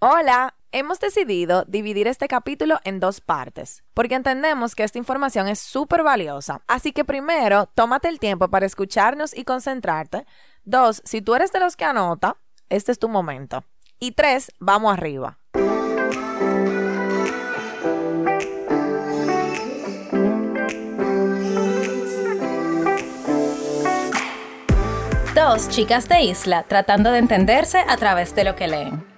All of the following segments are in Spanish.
Hola, hemos decidido dividir este capítulo en dos partes, porque entendemos que esta información es súper valiosa. Así que primero, tómate el tiempo para escucharnos y concentrarte. Dos, si tú eres de los que anota, este es tu momento. Y tres, vamos arriba. Dos chicas de isla tratando de entenderse a través de lo que leen.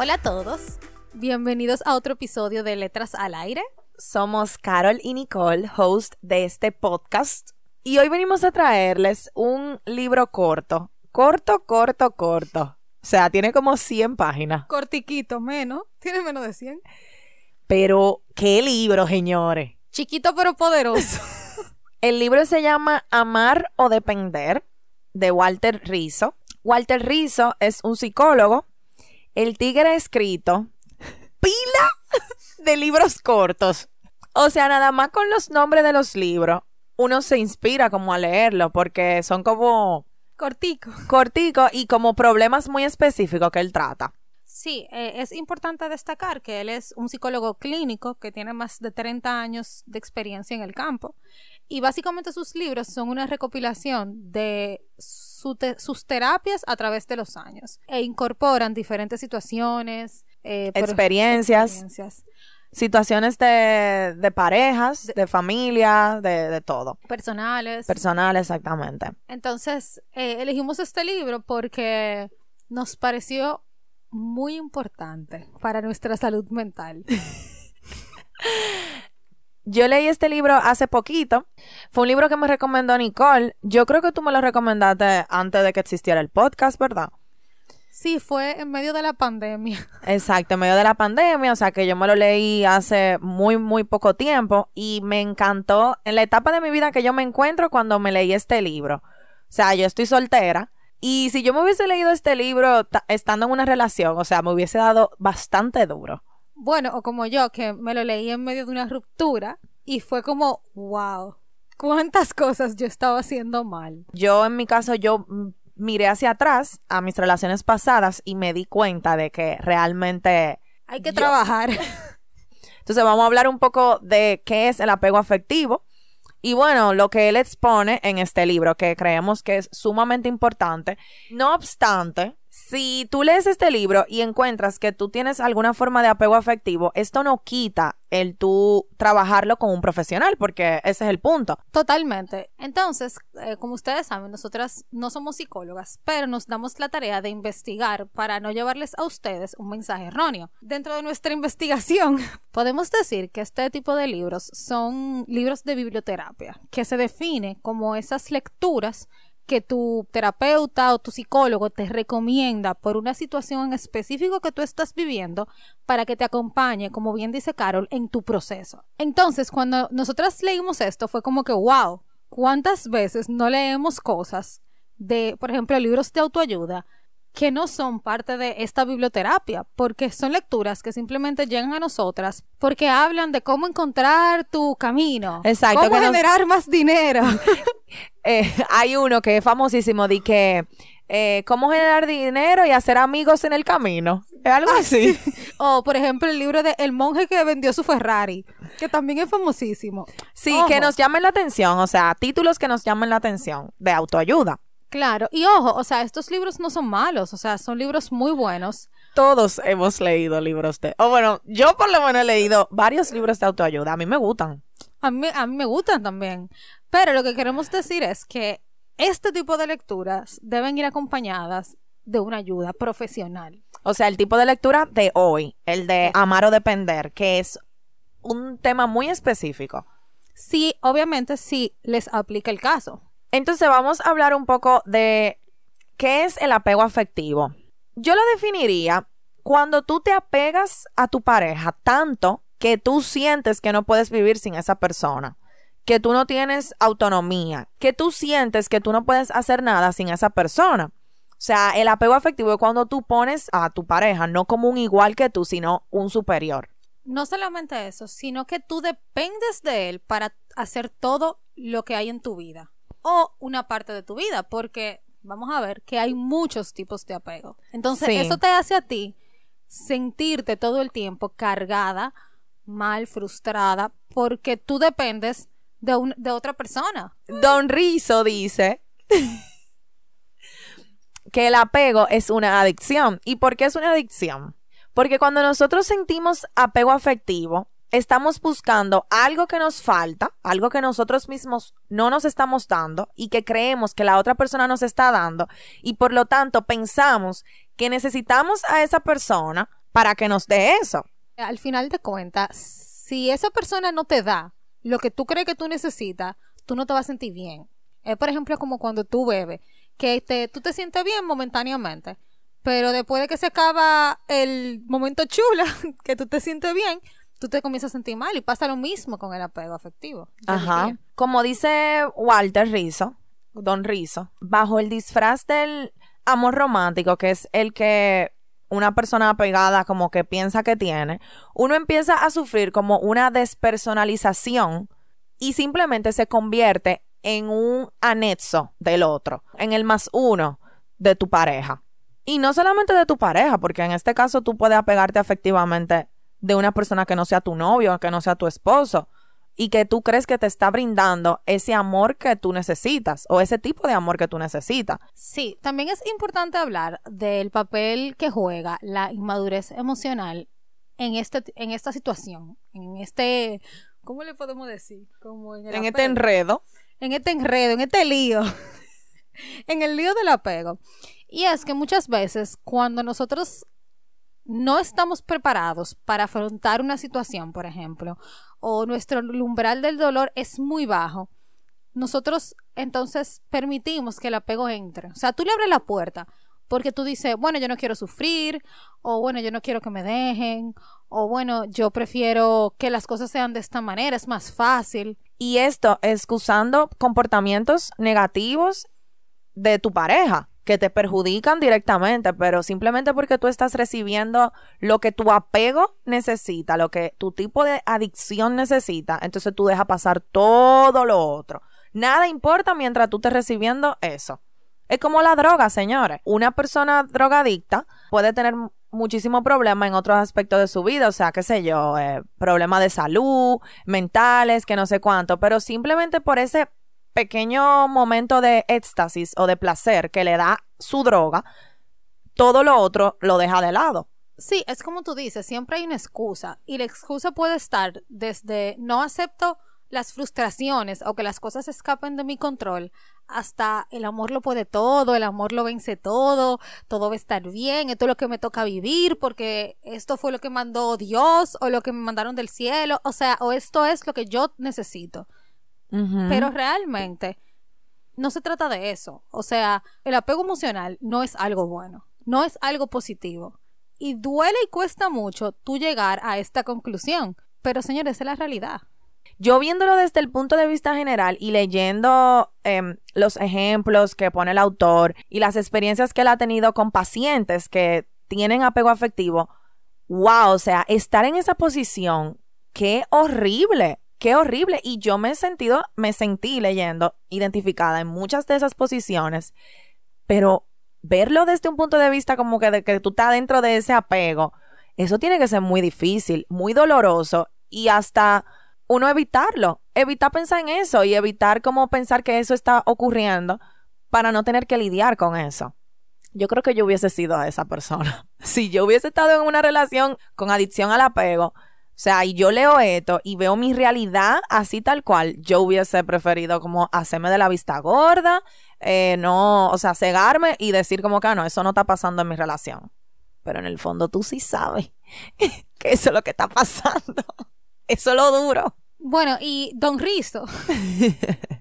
Hola a todos. Bienvenidos a otro episodio de Letras al aire. Somos Carol y Nicole, host de este podcast. Y hoy venimos a traerles un libro corto. Corto, corto, corto. O sea, tiene como 100 páginas. Cortiquito, menos. Tiene menos de 100. Pero, ¿qué libro, señores? Chiquito pero poderoso. El libro se llama Amar o Depender, de Walter Rizzo. Walter Rizzo es un psicólogo. El tigre ha escrito pila de libros cortos. O sea, nada más con los nombres de los libros, uno se inspira como a leerlo, porque son como... Cortico. Cortico y como problemas muy específicos que él trata. Sí, eh, es importante destacar que él es un psicólogo clínico que tiene más de 30 años de experiencia en el campo y básicamente sus libros son una recopilación de sus terapias a través de los años e incorporan diferentes situaciones, eh, experiencias, situaciones de, de parejas, de, familia, de, de, todo. Personales. Personales, exactamente. Entonces, eh, elegimos este libro porque nos pareció muy importante para nuestra salud mental. Yo leí este libro hace poquito. Fue un libro que me recomendó Nicole. Yo creo que tú me lo recomendaste antes de que existiera el podcast, ¿verdad? Sí, fue en medio de la pandemia. Exacto, en medio de la pandemia, o sea que yo me lo leí hace muy, muy poco tiempo y me encantó en la etapa de mi vida que yo me encuentro cuando me leí este libro. O sea, yo estoy soltera y si yo me hubiese leído este libro estando en una relación, o sea, me hubiese dado bastante duro. Bueno, o como yo, que me lo leí en medio de una ruptura y fue como, wow, cuántas cosas yo estaba haciendo mal. Yo en mi caso, yo miré hacia atrás a mis relaciones pasadas y me di cuenta de que realmente... Hay que trabajar. Entonces vamos a hablar un poco de qué es el apego afectivo y bueno, lo que él expone en este libro, que creemos que es sumamente importante. No obstante, si tú lees este libro y encuentras que tú tienes alguna forma de apego afectivo, esto no quita el tú trabajarlo con un profesional, porque ese es el punto. Totalmente. Entonces, eh, como ustedes saben, nosotras no somos psicólogas, pero nos damos la tarea de investigar para no llevarles a ustedes un mensaje erróneo. Dentro de nuestra investigación, podemos decir que este tipo de libros son libros de biblioterapia, que se define como esas lecturas que tu terapeuta o tu psicólogo te recomienda por una situación en específico que tú estás viviendo para que te acompañe, como bien dice Carol, en tu proceso. Entonces, cuando nosotras leímos esto, fue como que, wow, ¿cuántas veces no leemos cosas de, por ejemplo, libros de autoayuda que no son parte de esta biblioterapia, porque son lecturas que simplemente llegan a nosotras porque hablan de cómo encontrar tu camino, Exacto, cómo generar más dinero. Eh, hay uno que es famosísimo de que eh, cómo generar dinero y hacer amigos en el camino. Es algo ah, así. O, por ejemplo, el libro de El monje que vendió su Ferrari, que también es famosísimo. Sí, que nos llamen la atención, o sea, títulos que nos llamen la atención de autoayuda. Claro, y ojo, o sea, estos libros no son malos, o sea, son libros muy buenos. Todos hemos leído libros de... O bueno, yo por lo menos he leído varios libros de autoayuda, a mí me gustan. A mí, a mí me gustan también. Pero lo que queremos decir es que este tipo de lecturas deben ir acompañadas de una ayuda profesional. O sea, el tipo de lectura de hoy, el de amar o depender, que es un tema muy específico. Sí, obviamente sí les aplica el caso. Entonces vamos a hablar un poco de ¿qué es el apego afectivo? Yo lo definiría cuando tú te apegas a tu pareja tanto que tú sientes que no puedes vivir sin esa persona, que tú no tienes autonomía, que tú sientes que tú no puedes hacer nada sin esa persona. O sea, el apego afectivo es cuando tú pones a tu pareja no como un igual que tú, sino un superior. No solamente eso, sino que tú dependes de él para hacer todo lo que hay en tu vida o una parte de tu vida, porque vamos a ver que hay muchos tipos de apego. Entonces, eso te hace a ti sentirte todo el tiempo cargada, mal, frustrada, porque tú dependes de, de otra persona. Don Rizo dice que el apego es una adicción. ¿Y por qué es una adicción? Porque cuando nosotros sentimos apego afectivo, estamos buscando algo que nos falta, algo que nosotros mismos no nos estamos dando y que creemos que la otra persona nos está dando y por lo tanto pensamos que necesitamos a esa persona para que nos dé eso. Al final de cuentas, si esa persona no te da lo que tú crees que tú necesitas, tú no te vas a sentir bien. Es por ejemplo como cuando tú bebes que te, tú te sientes bien momentáneamente, pero después de que se acaba el momento chula, que tú te sientes bien, tú te comienzas a sentir mal y pasa lo mismo con el apego afectivo. Ajá. Como dice Walter Rizzo, Don Rizzo, bajo el disfraz del amor romántico, que es el que una persona apegada como que piensa que tiene, uno empieza a sufrir como una despersonalización y simplemente se convierte en un anexo del otro, en el más uno de tu pareja. Y no solamente de tu pareja, porque en este caso tú puedes apegarte afectivamente de una persona que no sea tu novio, que no sea tu esposo, y que tú crees que te está brindando ese amor que tú necesitas o ese tipo de amor que tú necesitas. Sí, también es importante hablar del papel que juega la inmadurez emocional en, este, en esta situación, en este, ¿cómo le podemos decir? Como en, en este enredo en este enredo, en este lío, en el lío del apego. Y es que muchas veces cuando nosotros no estamos preparados para afrontar una situación, por ejemplo, o nuestro umbral del dolor es muy bajo, nosotros entonces permitimos que el apego entre. O sea, tú le abres la puerta porque tú dices, bueno, yo no quiero sufrir, o bueno, yo no quiero que me dejen, o bueno, yo prefiero que las cosas sean de esta manera, es más fácil. Y esto excusando comportamientos negativos de tu pareja que te perjudican directamente, pero simplemente porque tú estás recibiendo lo que tu apego necesita, lo que tu tipo de adicción necesita, entonces tú dejas pasar todo lo otro. Nada importa mientras tú estés recibiendo eso. Es como la droga, señores. Una persona drogadicta puede tener muchísimo problema en otros aspectos de su vida, o sea, qué sé yo, eh, problemas de salud, mentales, que no sé cuánto, pero simplemente por ese pequeño momento de éxtasis o de placer que le da su droga, todo lo otro lo deja de lado. Sí, es como tú dices, siempre hay una excusa y la excusa puede estar desde no acepto las frustraciones o que las cosas escapen de mi control hasta el amor lo puede todo, el amor lo vence todo, todo va a estar bien, esto es lo que me toca vivir porque esto fue lo que mandó Dios o lo que me mandaron del cielo, o sea, o esto es lo que yo necesito. Pero realmente no se trata de eso, o sea, el apego emocional no es algo bueno, no es algo positivo. Y duele y cuesta mucho tú llegar a esta conclusión, pero señores, es la realidad. Yo viéndolo desde el punto de vista general y leyendo em, los ejemplos que pone el autor y las experiencias que él ha tenido con pacientes que tienen apego afectivo, wow, o sea, estar en esa posición, qué horrible, qué horrible. Y yo me he sentido, me sentí leyendo, identificada en muchas de esas posiciones, pero verlo desde un punto de vista como que, de, que tú estás dentro de ese apego, eso tiene que ser muy difícil, muy doloroso y hasta uno evitarlo, evitar pensar en eso y evitar como pensar que eso está ocurriendo para no tener que lidiar con eso. Yo creo que yo hubiese sido esa persona. Si yo hubiese estado en una relación con adicción al apego, o sea, y yo leo esto y veo mi realidad así tal cual, yo hubiese preferido como hacerme de la vista gorda, eh, no, o sea, cegarme y decir como que ah, no, eso no está pasando en mi relación. Pero en el fondo tú sí sabes que eso es lo que está pasando. Eso es lo duro. Bueno, y Don Risto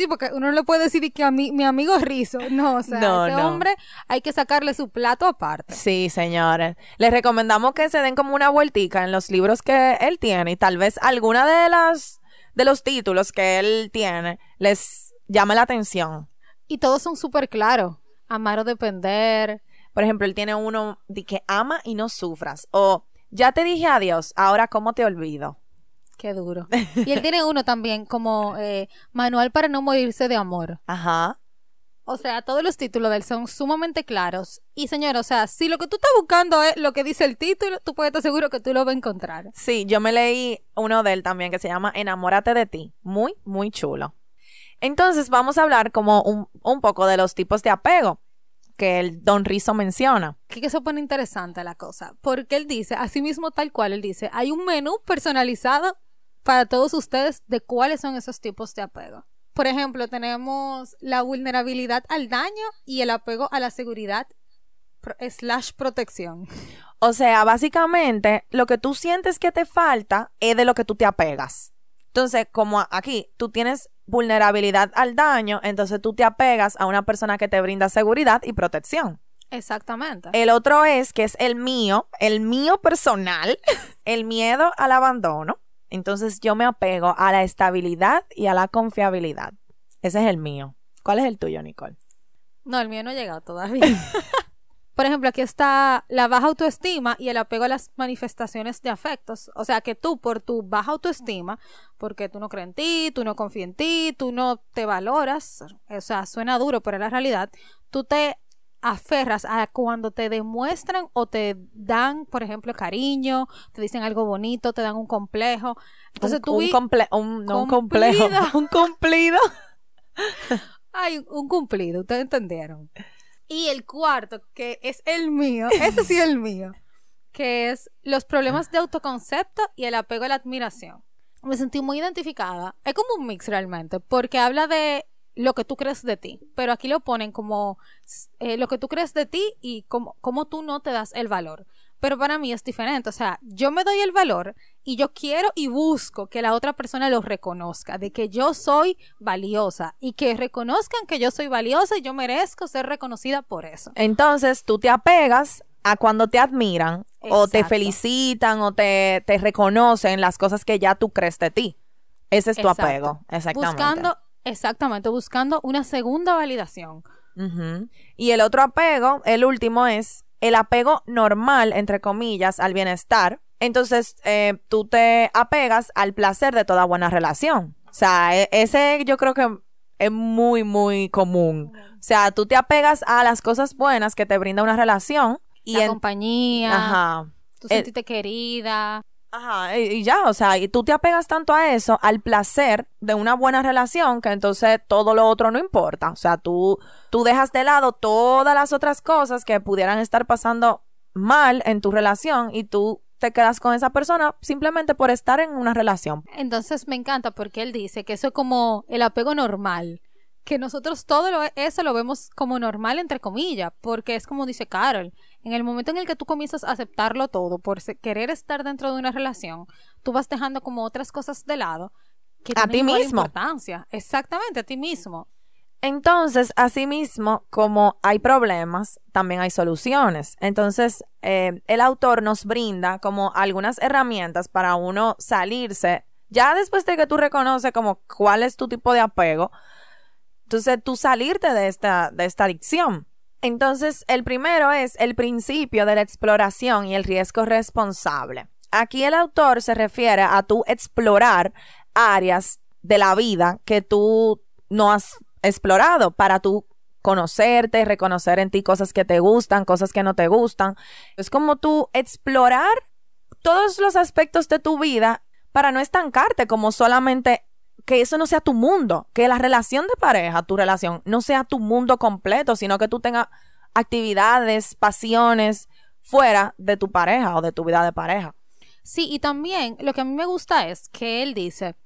Sí, porque uno no le puede decir que a mí, mi amigo rizo. No, o sea, No, ese no. hombre hay que sacarle su plato aparte. Sí, señores. Les recomendamos que se den como una vueltica en los libros que él tiene y tal vez alguna de las de los títulos que él tiene les llame la atención. Y todos son súper claros. Amar o depender. Por ejemplo, él tiene uno de que ama y no sufras o ya te dije adiós, ahora cómo te olvido. Qué duro. Y él tiene uno también como eh, Manual para no morirse de amor. Ajá. O sea, todos los títulos de él son sumamente claros. Y señora, o sea, si lo que tú estás buscando es lo que dice el título, tú puedes estar seguro que tú lo vas a encontrar. Sí, yo me leí uno de él también que se llama Enamórate de ti. Muy, muy chulo. Entonces vamos a hablar como un, un poco de los tipos de apego que el Don Rizo menciona. Que se pone interesante la cosa. Porque él dice, así mismo tal cual, él dice, hay un menú personalizado para todos ustedes de cuáles son esos tipos de apego. Por ejemplo, tenemos la vulnerabilidad al daño y el apego a la seguridad slash protección. O sea, básicamente lo que tú sientes que te falta es de lo que tú te apegas. Entonces, como aquí tú tienes vulnerabilidad al daño, entonces tú te apegas a una persona que te brinda seguridad y protección. Exactamente. El otro es que es el mío, el mío personal, el miedo al abandono. Entonces yo me apego a la estabilidad y a la confiabilidad. Ese es el mío. ¿Cuál es el tuyo, Nicole? No, el mío no ha llegado todavía. Por ejemplo, aquí está la baja autoestima y el apego a las manifestaciones de afectos. O sea, que tú por tu baja autoestima, porque tú no crees en ti, tú no confías en ti, tú no te valoras, o sea, suena duro, pero es la realidad, tú te aferras a cuando te demuestran o te dan, por ejemplo, cariño, te dicen algo bonito, te dan un complejo. Entonces un, tú un comple- un- no un complejo, un cumplido. Ay, un cumplido, ustedes entendieron. Y el cuarto, que es el mío, ese sí es el mío, que es los problemas de autoconcepto y el apego a la admiración. Me sentí muy identificada. Es como un mix realmente, porque habla de lo que tú crees de ti, pero aquí lo ponen como eh, lo que tú crees de ti y cómo, cómo tú no te das el valor. Pero para mí es diferente, o sea, yo me doy el valor y yo quiero y busco que la otra persona lo reconozca, de que yo soy valiosa y que reconozcan que yo soy valiosa y yo merezco ser reconocida por eso. Entonces tú te apegas a cuando te admiran o te felicitan o te, te reconocen las cosas que ya tú crees de ti. Ese es tu Exacto. apego. Exactamente. Buscando, exactamente, buscando una segunda validación. Y el otro apego, el último, es el apego normal, entre comillas, al bienestar. Entonces, eh, tú te apegas al placer de toda buena relación. O sea, e- ese yo creo que es muy, muy común. O sea, tú te apegas a las cosas buenas que te brinda una relación. Y la en- compañía, Ajá. tú el- sentirte querida. Ajá, y, ya, o sea, y tú te apegas tanto a eso, al placer de una buena relación, que entonces todo lo otro no importa. O sea, tú, tú dejas de lado todas las otras cosas que pudieran estar pasando mal en tu relación y tú te quedas con esa persona simplemente por estar en una relación. Entonces me encanta porque él dice que eso es como el apego normal, que nosotros todo eso lo vemos como normal entre comillas, porque es como dice Carol, en el momento en el que tú comienzas a aceptarlo todo por querer estar dentro de una relación, tú vas dejando como otras cosas de lado que A tienen ti mismo. importancia. Exactamente, a ti mismo. Entonces, asimismo, como hay problemas, también hay soluciones. Entonces, eh, el autor nos brinda como algunas herramientas para uno salirse, ya después de que tú reconoces como cuál es tu tipo de apego, entonces tú salirte de esta, de esta adicción. Entonces, el primero es el principio de la exploración y el riesgo responsable. Aquí el autor se refiere a tú explorar áreas de la vida que tú no has explorado para tú conocerte, reconocer en ti cosas que te gustan, cosas que no te gustan. Es como tú explorar todos los aspectos de tu vida para no estancarte como solamente que eso no sea tu mundo, que la relación de pareja, tu relación, no sea tu mundo completo, sino que tú tengas actividades, pasiones fuera de tu pareja o de tu vida de pareja. Sí, y también lo que a mí me gusta es que él dice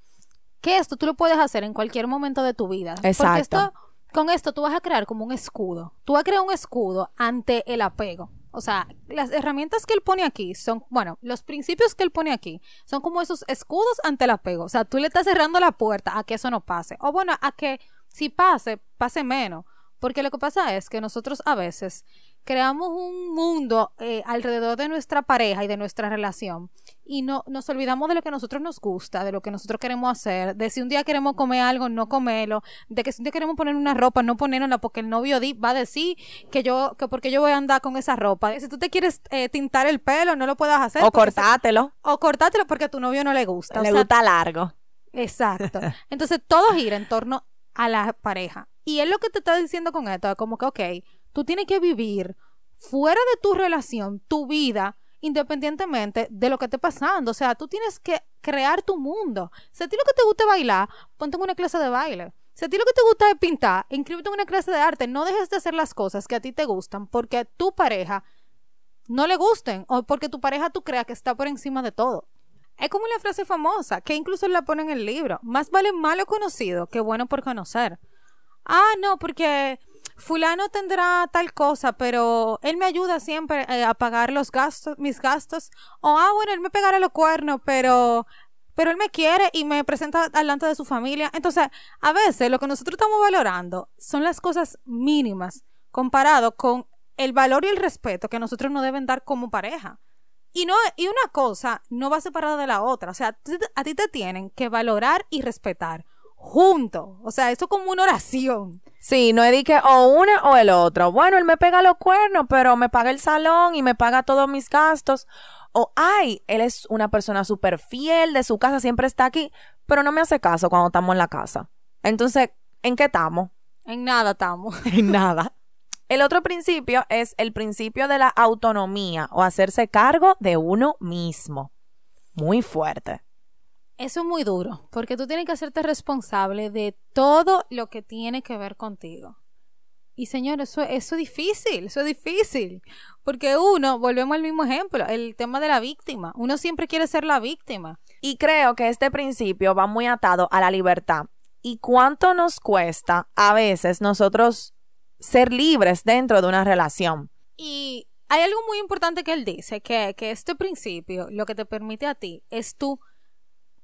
que esto tú lo puedes hacer en cualquier momento de tu vida. Porque Exacto. esto, con esto tú vas a crear como un escudo. Tú vas a crear un escudo ante el apego. O sea, las herramientas que él pone aquí son, bueno, los principios que él pone aquí son como esos escudos ante el apego. O sea, tú le estás cerrando la puerta a que eso no pase. O bueno, a que si pase, pase menos. Porque lo que pasa es que nosotros a veces creamos un mundo eh, alrededor de nuestra pareja y de nuestra relación y no nos olvidamos de lo que a nosotros nos gusta, de lo que nosotros queremos hacer, de si un día queremos comer algo, no comerlo, de que si un día queremos poner una ropa, no ponerla porque el novio va a decir que yo, que porque yo voy a andar con esa ropa. Si tú te quieres eh, tintar el pelo, no lo puedas hacer. O cortátelo. o cortátelo porque a tu novio no le gusta. Le gusta largo. Exacto. Entonces todo gira en torno a la pareja. Y es lo que te está diciendo con esto, como que, ok, tú tienes que vivir fuera de tu relación, tu vida, independientemente de lo que esté pasando. O sea, tú tienes que crear tu mundo. Si a ti lo que te gusta es bailar, ponte en una clase de baile. Si a ti lo que te gusta es pintar, inscríbete en una clase de arte. No dejes de hacer las cosas que a ti te gustan porque a tu pareja no le gusten o porque tu pareja tú creas que está por encima de todo. Es como una frase famosa que incluso la pone en el libro. Más vale malo conocido que bueno por conocer. Ah, no, porque fulano tendrá tal cosa, pero él me ayuda siempre eh, a pagar los gastos, mis gastos. O, ah, bueno, él me pegará los cuernos, pero, pero él me quiere y me presenta delante de su familia. Entonces, a veces lo que nosotros estamos valorando son las cosas mínimas comparado con el valor y el respeto que nosotros nos deben dar como pareja. Y, no, y una cosa no va separada de la otra. O sea, a ti te tienen que valorar y respetar juntos. O sea, eso como una oración. Sí, no es que o una o el otro. Bueno, él me pega los cuernos, pero me paga el salón y me paga todos mis gastos. O, ay, él es una persona súper fiel de su casa, siempre está aquí, pero no me hace caso cuando estamos en la casa. Entonces, ¿en qué estamos? En nada estamos. en nada. El otro principio es el principio de la autonomía o hacerse cargo de uno mismo. Muy fuerte. Eso es muy duro, porque tú tienes que hacerte responsable de todo lo que tiene que ver contigo. Y señor, eso, eso es difícil, eso es difícil. Porque uno, volvemos al mismo ejemplo, el tema de la víctima. Uno siempre quiere ser la víctima. Y creo que este principio va muy atado a la libertad. ¿Y cuánto nos cuesta a veces nosotros ser libres dentro de una relación. Y hay algo muy importante que él dice, que, que este principio lo que te permite a ti es tú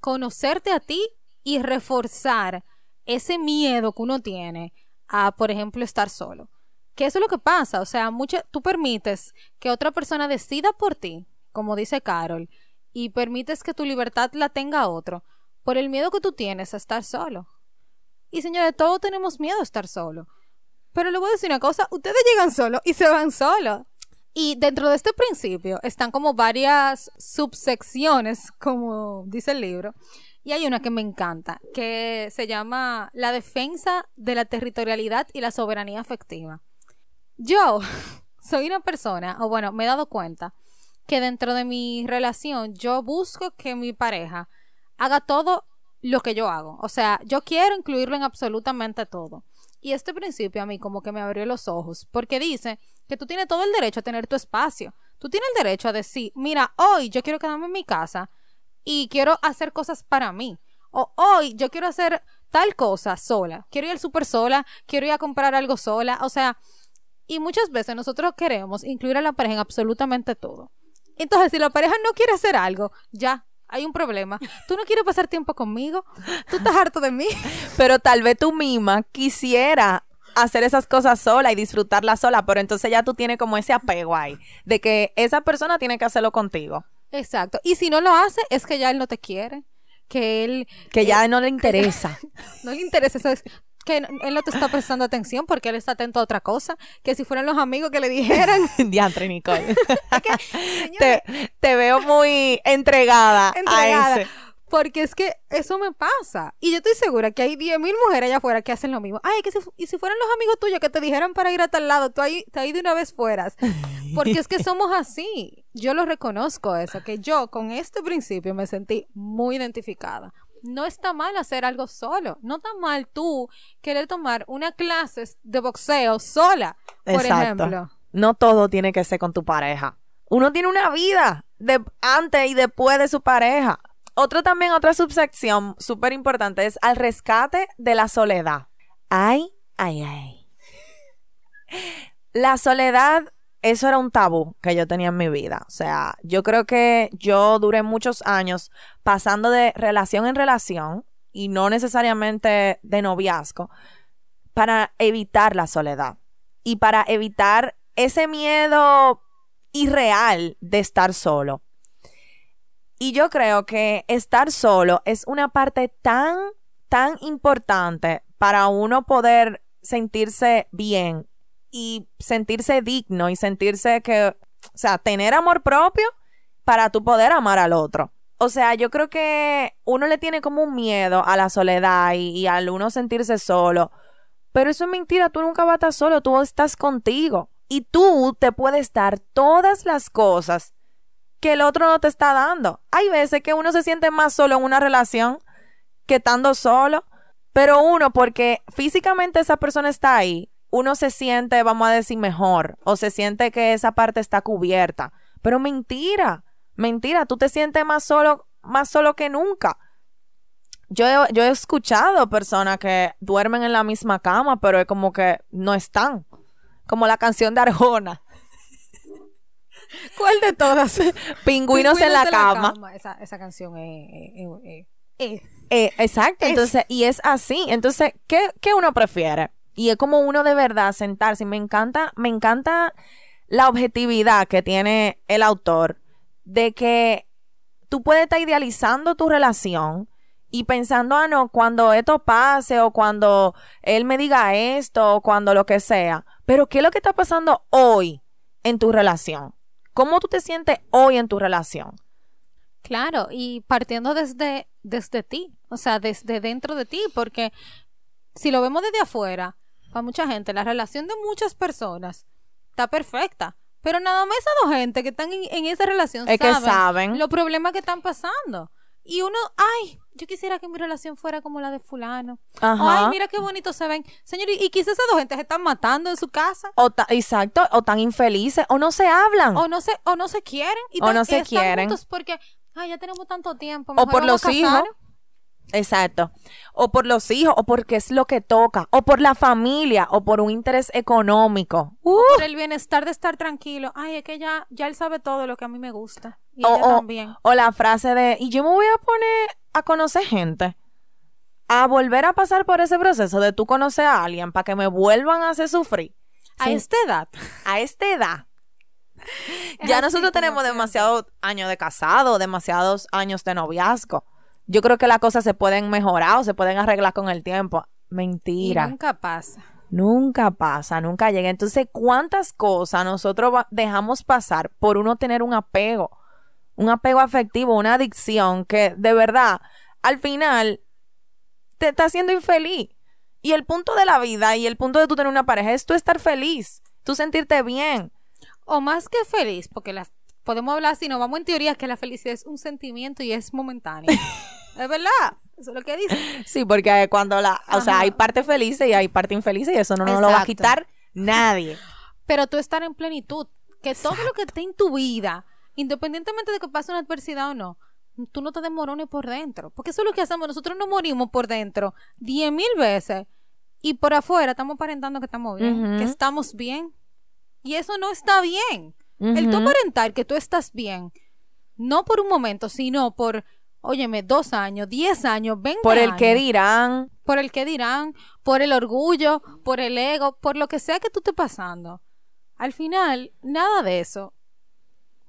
conocerte a ti y reforzar ese miedo que uno tiene a, por ejemplo, estar solo. Que eso es lo que pasa, o sea, mucho, tú permites que otra persona decida por ti, como dice Carol, y permites que tu libertad la tenga otro, por el miedo que tú tienes a estar solo. Y señores, todos tenemos miedo a estar solo. Pero le voy a decir una cosa, ustedes llegan solos y se van solos. Y dentro de este principio están como varias subsecciones, como dice el libro. Y hay una que me encanta, que se llama La defensa de la territorialidad y la soberanía afectiva. Yo soy una persona, o bueno, me he dado cuenta que dentro de mi relación yo busco que mi pareja haga todo lo que yo hago. O sea, yo quiero incluirlo en absolutamente todo. Y este principio a mí como que me abrió los ojos, porque dice que tú tienes todo el derecho a tener tu espacio. Tú tienes el derecho a decir, mira, hoy yo quiero quedarme en mi casa y quiero hacer cosas para mí. O hoy yo quiero hacer tal cosa sola. Quiero ir al súper sola, quiero ir a comprar algo sola. O sea, y muchas veces nosotros queremos incluir a la pareja en absolutamente todo. Entonces, si la pareja no quiere hacer algo, ya, hay un problema. Tú no quieres pasar tiempo conmigo, tú estás harto de mí. Pero tal vez tú misma quisiera hacer esas cosas sola y disfrutarla sola, pero entonces ya tú tienes como ese apego ahí, de que esa persona tiene que hacerlo contigo. Exacto. Y si no lo hace, es que ya él no te quiere, que él... Que ya no le interesa. no le interesa, eso es, que él no te está prestando atención porque él está atento a otra cosa, que si fueran los amigos que le dijeran. Diantre, Nicole. te, te, veo muy entregada, a ese. Porque es que eso me pasa. Y yo estoy segura que hay 10.000 mujeres allá afuera que hacen lo mismo. Ay, que si, y si fueran los amigos tuyos que te dijeran para ir a tal lado, tú ahí, ahí de una vez fueras. Porque es que somos así. Yo lo reconozco eso, que yo con este principio me sentí muy identificada no está mal hacer algo solo. No está mal tú querer tomar una clase de boxeo sola, por ejemplo. No todo tiene que ser con tu pareja. Uno tiene una vida de antes y después de su pareja. Otro también, otra subsección súper importante es al rescate de la soledad. Ay, ay, ay. La soledad eso era un tabú que yo tenía en mi vida. O sea, yo creo que yo duré muchos años pasando de relación en relación y no necesariamente de noviazgo para evitar la soledad y para evitar ese miedo irreal de estar solo. Y yo creo que estar solo es una parte tan, tan importante para uno poder sentirse bien y sentirse digno y sentirse que, o sea, tener amor propio para tú poder amar al otro. O sea, yo creo que uno le tiene como un miedo a la soledad y, al uno sentirse solo. Pero eso es mentira, tú nunca vas a estar solo, tú estás contigo. Y tú te puedes dar todas las cosas que el otro no te está dando. Hay veces que uno se siente más solo en una relación que estando solo. Pero uno, porque físicamente esa persona está ahí, uno se siente, vamos a decir, mejor. O se siente que esa parte está cubierta. Pero mentira, mentira, tú te sientes más solo, más solo que nunca. Yo he, yo he escuchado personas que duermen en la misma cama, pero es como que no están. Como la canción de Arjona. ¿Cuál de todas? Pingüinos, en la cama. Esa, esa canción es... Eh, exacto, Es- entonces, y es así. Entonces, ¿qué, ¿qué uno prefiere? Y es como uno de verdad sentarse. Me encanta, me encanta la objetividad que tiene el autor de que tú puedes estar idealizando tu relación y pensando, ah, no, cuando esto pase o cuando él me diga esto o cuando lo que sea. Pero, ¿qué es lo que está pasando hoy en tu relación? ¿Cómo tú te sientes hoy en tu relación? Claro, y partiendo desde, desde ti, o sea, desde dentro de ti, porque si lo vemos desde afuera, para mucha gente, la relación de muchas personas está perfecta, pero nada más esas dos gente que están en, en esa relación Es que saben los problemas que están pasando. Y uno, ay, yo quisiera que mi relación fuera como la de fulano. Ajá. ay, mira qué bonito se ven. Señor, y, y quizás esas dos gente se están matando en su casa. O ta- exacto, o tan infelices, o no se hablan. O no se, o no se quieren. Y O tan- no se quieren. porque, ay, ya tenemos tanto tiempo. o por los hijos. Exacto. O por los hijos, o porque es lo que toca, o por la familia, o por un interés económico. Uh, por el bienestar de estar tranquilo. Ay, es que ya, ya él sabe todo lo que a mí me gusta. Y o, ella o- también. o la frase de, y yo me voy a poner a conocer gente. A volver a pasar por ese proceso de tú conocer a alguien para que me vuelvan a hacer sufrir. A Sí. esta edad. a esta edad. Ya nosotros tenemos demasiados años de casado, demasiados años de noviazgo. Yo creo que las cosas se pueden mejorar o se pueden arreglar con el tiempo. Y Mentira. nunca pasa. Nunca pasa, nunca llega. Entonces, ¿cuántas cosas nosotros dejamos pasar por uno tener un apego? Un apego afectivo, una adicción que de verdad, al final, te está haciendo infeliz. Y el punto de la vida y el punto de tú tener una pareja es tú estar feliz, tú sentirte bien. O más que feliz, porque las podemos hablar si no vamos en teoría que la felicidad es un sentimiento y es momentáneo. es verdad. Eso es lo que dice. Sí, porque cuando la, o sea, hay parte feliz y hay parte infeliz y eso no nos lo va a quitar nadie. Pero tú estar en plenitud. Que todo lo que esté en tu vida, independientemente de que pase una adversidad o no, tú no te desmorones por dentro. Porque eso es lo que hacemos. Nosotros nos morimos por dentro diez mil veces y por afuera estamos aparentando que estamos bien, que estamos bien. Y eso no está bien. El tú aparentar que tú estás bien, no por un momento, sino por, óyeme, dos años, diez años, veinte Por el que dirán, por el que dirán, por el orgullo, por el ego, por lo que sea que tú estés pasando. Al final, nada de eso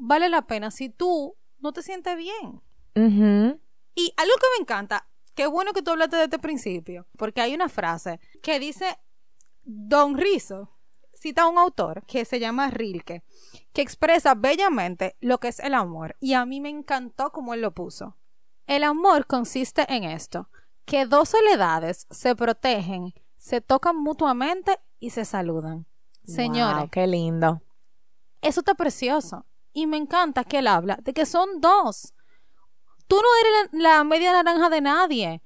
vale la pena si tú no te sientes bien. ujú, Y algo que me encanta, qué bueno que tú hablaste de este principio, porque hay una frase que dice Don Rizo, cita a un autor que se llama Rilke, que expresa bellamente lo que es el amor, y a mí me encantó como él lo puso. El amor consiste en esto, que dos soledades se protegen, se tocan mutuamente y se saludan. Señores, Wow, qué lindo. eso está precioso. Y me encanta que él habla de que son dos. Tú no eres la, la media naranja de nadie.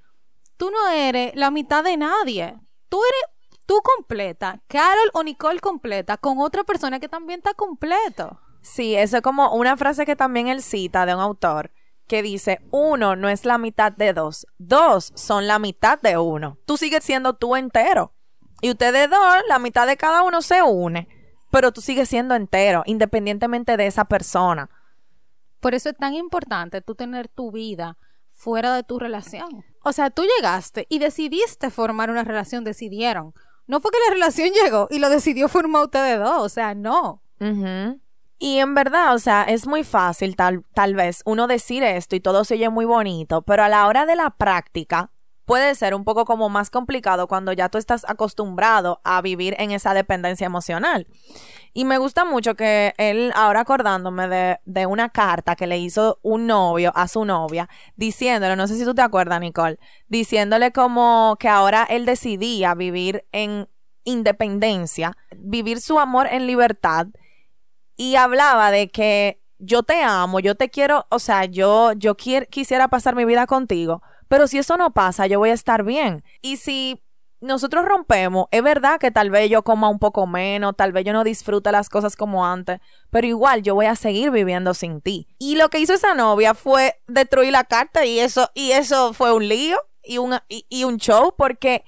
Tú no eres la mitad de nadie. Tú eres tú completa. Carol o Nicole completa con otra persona que también está completo. Sí, eso es como una frase que también él cita de un autor que dice, uno no es la mitad de dos, dos son la mitad de uno. Tú sigues siendo tú entero. Y ustedes dos, la mitad de cada uno se une. pero tú sigues siendo entero, independientemente de esa persona. Por eso es tan importante tú tener tu vida fuera de tu relación. O sea, tú llegaste y decidiste formar una relación, decidieron. No fue que la relación llegó y lo decidió formar ustedes dos, o sea, no. Y en verdad, o sea, es muy fácil tal, tal vez uno decir esto y todo se oye muy bonito, pero a la hora de la práctica puede ser un poco como más complicado cuando ya tú estás acostumbrado a vivir en esa dependencia emocional. Y me gusta mucho que él, ahora acordándome de, de, una carta que le hizo un novio a su novia, diciéndole, no sé si tú te acuerdas, Nicole, diciéndole como que ahora él decidía vivir en independencia, vivir su amor en libertad, y hablaba de que yo te amo, yo te quiero, o sea, yo, yo quisiera pasar mi vida contigo, pero si eso no pasa, yo voy a estar bien. Y si nosotros rompemos, es verdad que tal vez yo coma un poco menos, tal vez yo no disfrute las cosas como antes, pero igual yo voy a seguir viviendo sin ti. Y lo que hizo esa novia fue destruir la carta y eso, y eso fue un lío y un, y, un show porque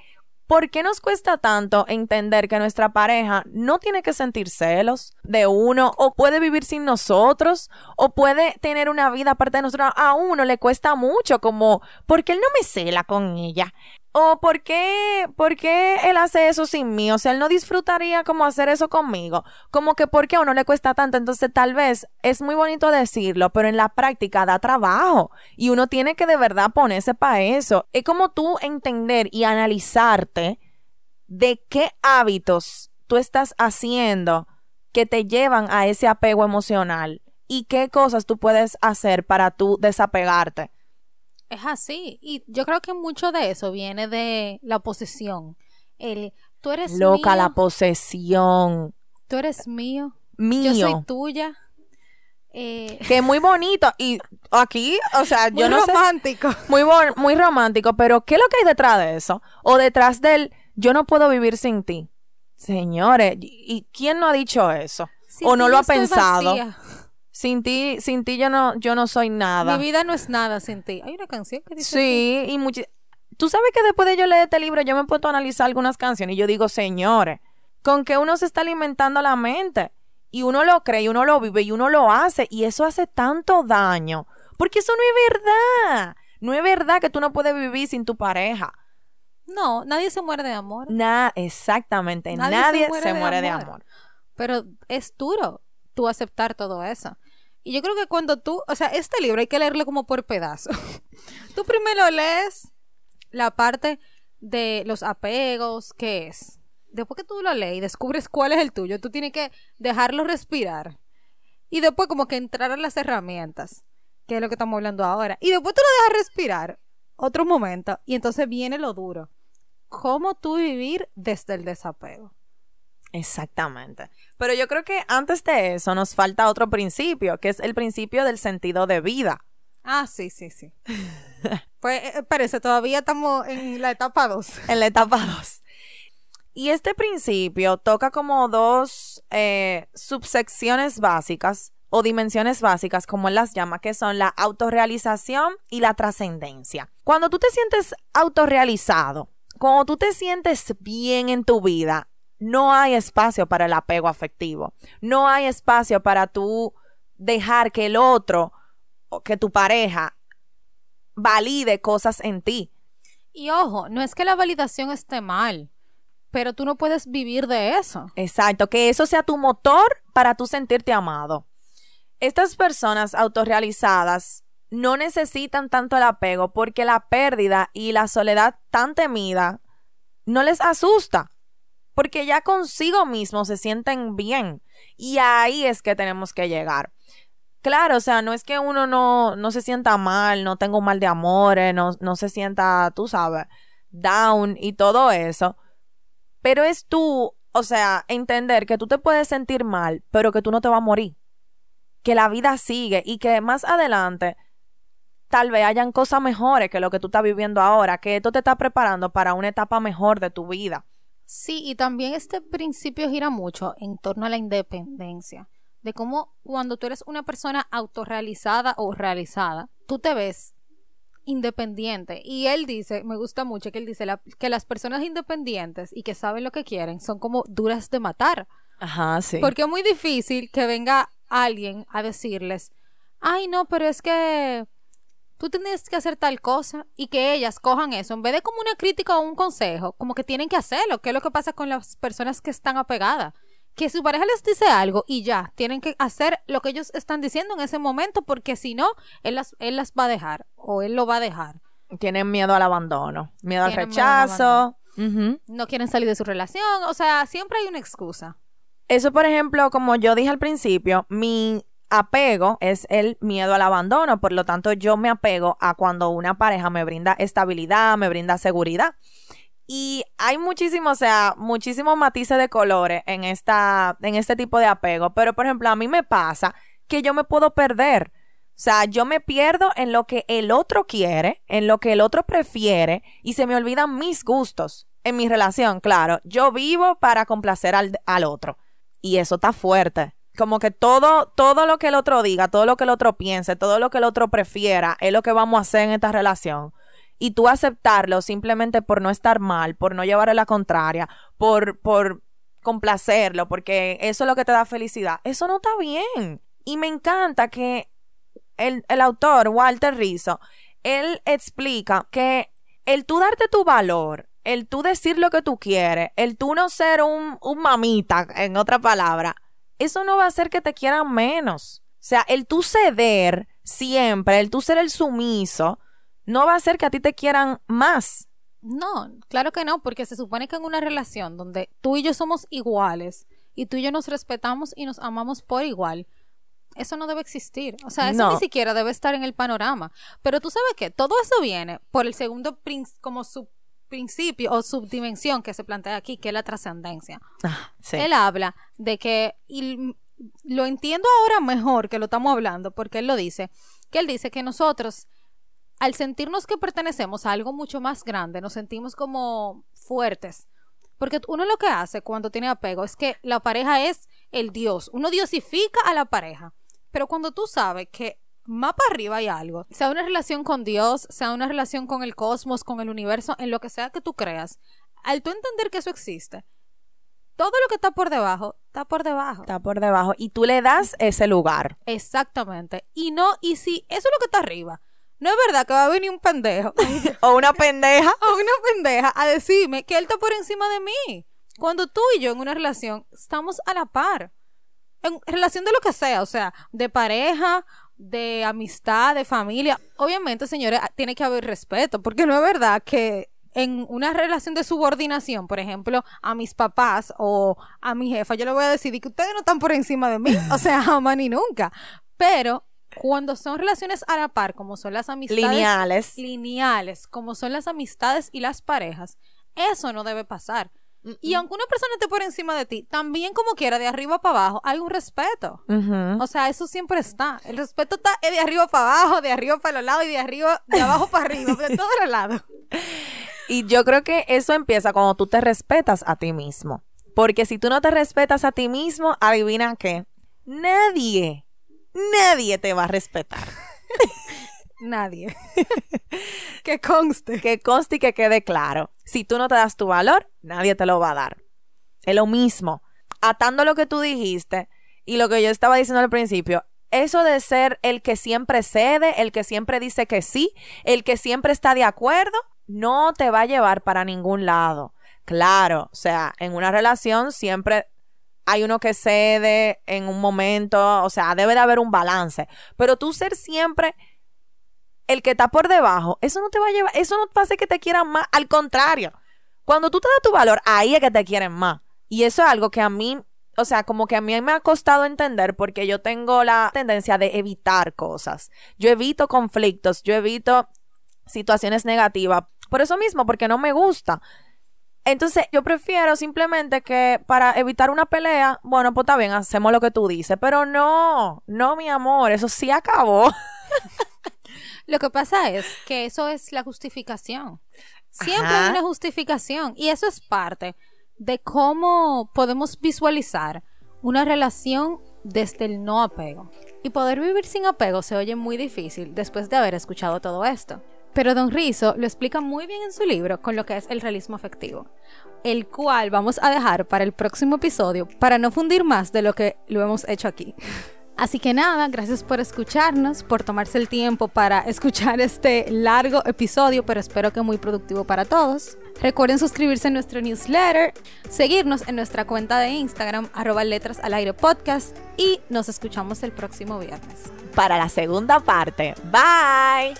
¿Por qué nos cuesta tanto entender que nuestra pareja no tiene que sentir celos de uno o puede vivir sin nosotros o puede tener una vida aparte de nosotros? A uno le cuesta mucho como, ¿por qué él no me cela con ella? ¿O por qué, por qué él hace eso sin mí? O sea, él no disfrutaría como hacer eso conmigo. Como que ¿por qué a uno le cuesta tanto. Entonces, tal vez es muy bonito decirlo, pero en la práctica da trabajo. Y uno tiene que de verdad ponerse para eso. Es como tú entender y analizarte de qué hábitos tú estás haciendo que te llevan a ese apego emocional y qué cosas tú puedes hacer para tú desapegarte. Es así. Y yo creo que mucho de eso viene de la posesión. El, tú eres Loca la posesión. Tú eres mío. Mío. Yo soy tuya. Eh... Que muy bonito. Y aquí, o sea, yo no romántico. muy, muy romántico. Pero, ¿qué es lo que hay detrás de eso? O detrás del yo no puedo vivir sin ti. Señores, ¿y quién no ha dicho eso? o no lo ha pensado. Sin ti, sin ti yo no, yo no soy nada. Mi vida no es nada sin ti. Hay una canción que dice. Sí, y mucho. Tú sabes que después de yo leer este libro, yo me he puesto a analizar algunas canciones y yo digo, señores, con que uno se está alimentando la mente y uno lo cree y uno lo vive y uno lo hace y eso hace tanto daño. Porque eso no es verdad. No es verdad que tú no puedes vivir sin tu pareja. No, nadie se muere de amor. Nada, exactamente. Nadie, se muere, de, amor. Pero es duro tú aceptar todo eso. Y yo creo que cuando tú, o sea, este libro hay que leerlo como por pedazos. tú primero lees la parte de los apegos, ¿qué es? Después que tú lo lees y descubres cuál es el tuyo, tú tienes que dejarlo respirar. Y después como que entrar a las herramientas, que es lo que estamos hablando ahora. Y después tú lo dejas respirar otro momento y entonces viene lo duro. ¿Cómo tú vivir desde el desapego? Exactamente. Pero yo creo que antes de eso nos falta otro principio, que es el principio del sentido de vida. Ah, sí, sí, sí. pues eh, parece, todavía estamos en la etapa 2. En la etapa 2. Y este principio toca como dos eh, subsecciones básicas o dimensiones básicas, como él las llama, que son la autorrealización y la trascendencia. Cuando tú te sientes autorrealizado, cuando tú te sientes bien en tu vida, no hay espacio para el apego afectivo. No hay espacio para tú dejar que el otro, que tu pareja, valide cosas en ti. Y ojo, no es que la validación esté mal, pero tú no puedes vivir de eso. Exacto, que eso sea tu motor para tú sentirte amado. Estas personas autorrealizadas no necesitan tanto el apego porque la pérdida y la soledad tan temida no les asusta porque ya consigo mismo se sienten bien. Y ahí es que tenemos que llegar. Claro, o sea, no es que uno no, no se sienta mal, no tenga un mal de amores, no, no se sienta, tú sabes, down y todo eso. Pero es tú, o sea, entender que tú te puedes sentir mal, pero que tú no te vas a morir. Que la vida sigue y que más adelante tal vez hayan cosas mejores que lo que tú estás viviendo ahora, que esto te está preparando para una etapa mejor de tu vida. Sí, y también este principio gira mucho en torno a la independencia, de cómo cuando tú eres una persona autorrealizada o realizada, tú te ves independiente. Y él dice, me gusta mucho que él dice que las personas independientes y que saben lo que quieren son como duras de matar, Ajá, sí. Porque es muy difícil que venga alguien a decirles, ay, no, pero es que tú tienes que hacer tal cosa y que ellas cojan eso, en vez de como una crítica o un consejo, como que tienen que hacerlo, que es lo que pasa con las personas que están apegadas. Que su pareja les dice algo y ya, tienen que hacer lo que ellos están diciendo en ese momento porque si no, él las, él las va a dejar o él lo va a dejar. Tienen miedo al abandono, miedo al Tienen miedo al rechazo. No quieren salir de su relación, o sea, siempre hay una excusa. Eso, por ejemplo, como yo dije al principio, mi apego es el miedo al abandono, por lo tanto yo me apego a cuando una pareja me brinda estabilidad, me brinda seguridad. Y hay muchísimos, o sea, muchísimos matices de colores en esta, en este tipo de apego. Pero, por ejemplo, a mí me pasa que yo me puedo perder. O sea, yo me pierdo en lo que el otro quiere, en lo que el otro prefiere, y se me olvidan mis gustos. En mi relación, claro, yo vivo para complacer al, al otro. Y eso está fuerte. Como que todo, todo lo que el otro diga, todo lo que el otro piense, todo lo que el otro prefiera, es lo que vamos a hacer en esta relación. Y tú aceptarlo simplemente por no estar mal, por no llevarle la contraria, por, por complacerlo, porque eso es lo que te da felicidad. Eso no está bien. Y me encanta que el, el autor, Walter Rizzo, él explica que el tú darte tu valor, el tú decir lo que tú quieres, el tú no ser un, un mamita, en otra palabra, eso no va a hacer que te quieran menos. O sea, el tú ceder siempre, el tú ser el sumiso, no va a hacer que a ti te quieran más. No, claro que no, porque se supone que en una relación donde tú y yo somos iguales y tú y yo nos respetamos y nos amamos por igual, eso no debe existir. O sea, eso No. ni siquiera debe estar en el panorama. Pero tú sabes que todo eso viene por el segundo como su principio o subdimensión que se plantea aquí, que es la trascendencia. Ah, sí. Él habla de que, y lo entiendo ahora mejor que lo estamos hablando, porque él lo dice, que él dice que nosotros, al sentirnos que pertenecemos a algo mucho más grande, nos sentimos como fuertes. Porque uno lo que hace cuando tiene apego es que la pareja es el Dios. Uno diosifica a la pareja. Pero cuando tú sabes que más para arriba hay algo, sea una relación con Dios, sea una relación con el cosmos, con el universo, en lo que sea que tú creas, al tú entender que eso existe, todo lo que está por debajo, está por debajo. Está por debajo. Y tú le das ese lugar. Exactamente. Y no, y si eso es lo que está arriba, no es verdad que va a venir un pendejo O una pendeja. o una pendeja a decirme que él está por encima de mí. Cuando tú y yo en una relación estamos a la par. En relación de lo que sea, o sea, de pareja, de amistad, de familia. Obviamente, señores, tiene que haber respeto, porque no es verdad que en una relación de subordinación, por ejemplo, a mis papás o a mi jefa, yo le voy a decir que ustedes no están por encima de mí, o sea, jamás ni nunca. Pero cuando son relaciones a la par, como son las amistades Lineales. lineales, como son las amistades y las parejas, eso no debe pasar. Y aunque una persona esté por encima de ti, también como quiera, de arriba para abajo, hay un respeto. O sea, eso siempre está. El respeto está eh, de arriba para abajo, de arriba para los lados y de arriba, de abajo para arriba, de todos los lados. Y yo creo que eso empieza cuando tú te respetas a ti mismo. Porque si tú no te respetas a ti mismo, adivina qué. Nadie, nadie te va a respetar. Nadie. que conste. Que conste y que quede claro. Si tú no te das tu valor, nadie te lo va a dar. Es lo mismo. Atando lo que tú dijiste y lo que yo estaba diciendo al principio, eso de ser el que siempre cede, el que siempre dice que sí, el que siempre está de acuerdo, no te va a llevar para ningún lado. Claro, o sea, en una relación siempre hay uno que cede en un momento, o sea, debe de haber un balance, pero tú ser siempre el que está por debajo, eso no te va a llevar, eso no hacer que te quieran más, al contrario. Cuando tú te das tu valor, ahí es que te quieren más. Y eso es algo que a mí, o sea, como que a mí me ha costado entender porque yo tengo la tendencia de evitar cosas. Yo evito conflictos, yo evito situaciones negativas. Por eso mismo, porque no me gusta. Entonces, yo prefiero simplemente que para evitar una pelea, bueno, pues está bien, hacemos lo que tú dices, pero no, no, mi amor, eso sí acabó. Lo que pasa es que eso es la justificación. Siempre Ajá. hay una justificación. Y eso es parte de cómo podemos visualizar una relación desde el no apego. Y poder vivir sin apego se oye muy difícil después de haber escuchado todo esto. Pero Don Rizo lo explica muy bien en su libro con lo que es el realismo afectivo, el cual vamos a dejar para el próximo episodio para no fundir más de lo que lo hemos hecho aquí. Así que nada, gracias por escucharnos, por tomarse el tiempo para escuchar este largo episodio, pero espero que muy productivo para todos. Recuerden suscribirse a nuestro newsletter, seguirnos en nuestra cuenta de Instagram, arroba letras al aire podcast, y nos escuchamos el próximo viernes. Para la segunda parte. Bye.